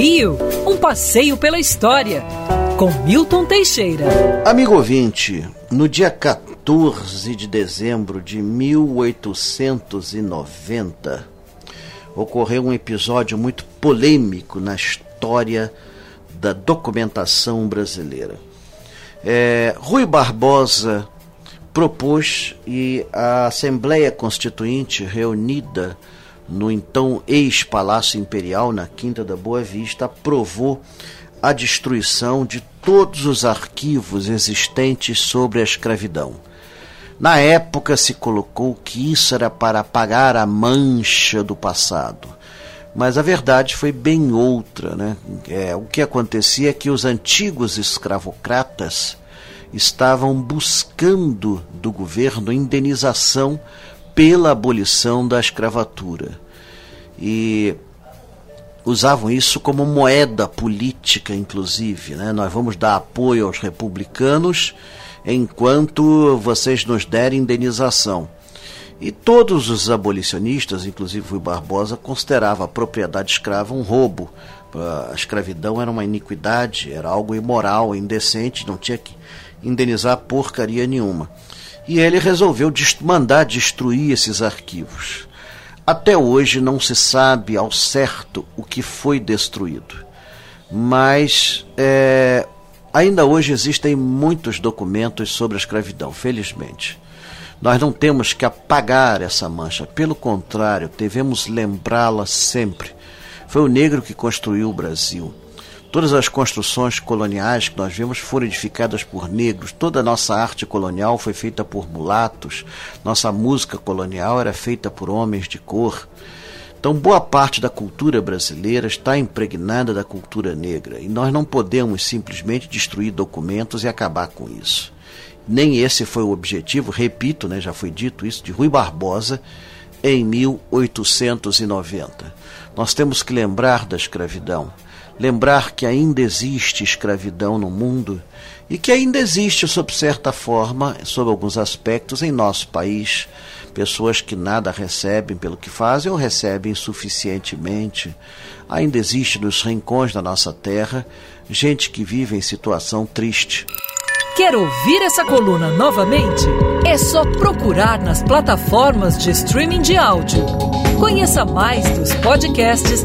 Rio, um passeio pela história, com Milton Teixeira. Amigo ouvinte, no dia 14 de dezembro de 1890, ocorreu um episódio muito polêmico na história da documentação brasileira. É, Rui Barbosa propôs e a Assembleia Constituinte reunida no então ex-Palácio Imperial, na Quinta da Boa Vista, aprovou a destruição de todos os arquivos existentes sobre a escravidão. Na época se colocou que isso era para apagar a mancha do passado. Mas a verdade foi bem outra. Né? É, o que acontecia é que os antigos escravocratas estavam buscando do governo indenização pela abolição da escravatura. E usavam isso como moeda política, inclusive. Né? Nós vamos dar apoio aos republicanos enquanto vocês nos derem indenização. E todos os abolicionistas, inclusive Rui Barbosa, considerava a propriedade escrava um roubo. A escravidão era uma iniquidade, era algo imoral, indecente, não tinha que indenizar porcaria nenhuma e ele resolveu mandar destruir esses arquivos. Até hoje não se sabe ao certo o que foi destruído, mas é, ainda hoje existem muitos documentos sobre a escravidão, felizmente. Nós não temos que apagar essa mancha, pelo contrário, devemos lembrá-la sempre. Foi o negro que construiu o Brasil. Todas as construções coloniais que nós vemos foram edificadas por negros, toda a nossa arte colonial foi feita por mulatos, nossa música colonial era feita por homens de cor. Então, boa parte da cultura brasileira está impregnada da cultura negra e nós não podemos simplesmente destruir documentos e acabar com isso. Nem esse foi o objetivo, repito, né, já foi dito isso, de Rui Barbosa em 1890. Nós temos que lembrar da escravidão lembrar que ainda existe escravidão no mundo e que ainda existe, sob certa forma, sob alguns aspectos, em nosso país, pessoas que nada recebem pelo que fazem ou recebem suficientemente. Ainda existe nos rincões da nossa terra gente que vive em situação triste. Quer ouvir essa coluna novamente? É só procurar nas plataformas de streaming de áudio. Conheça mais dos podcasts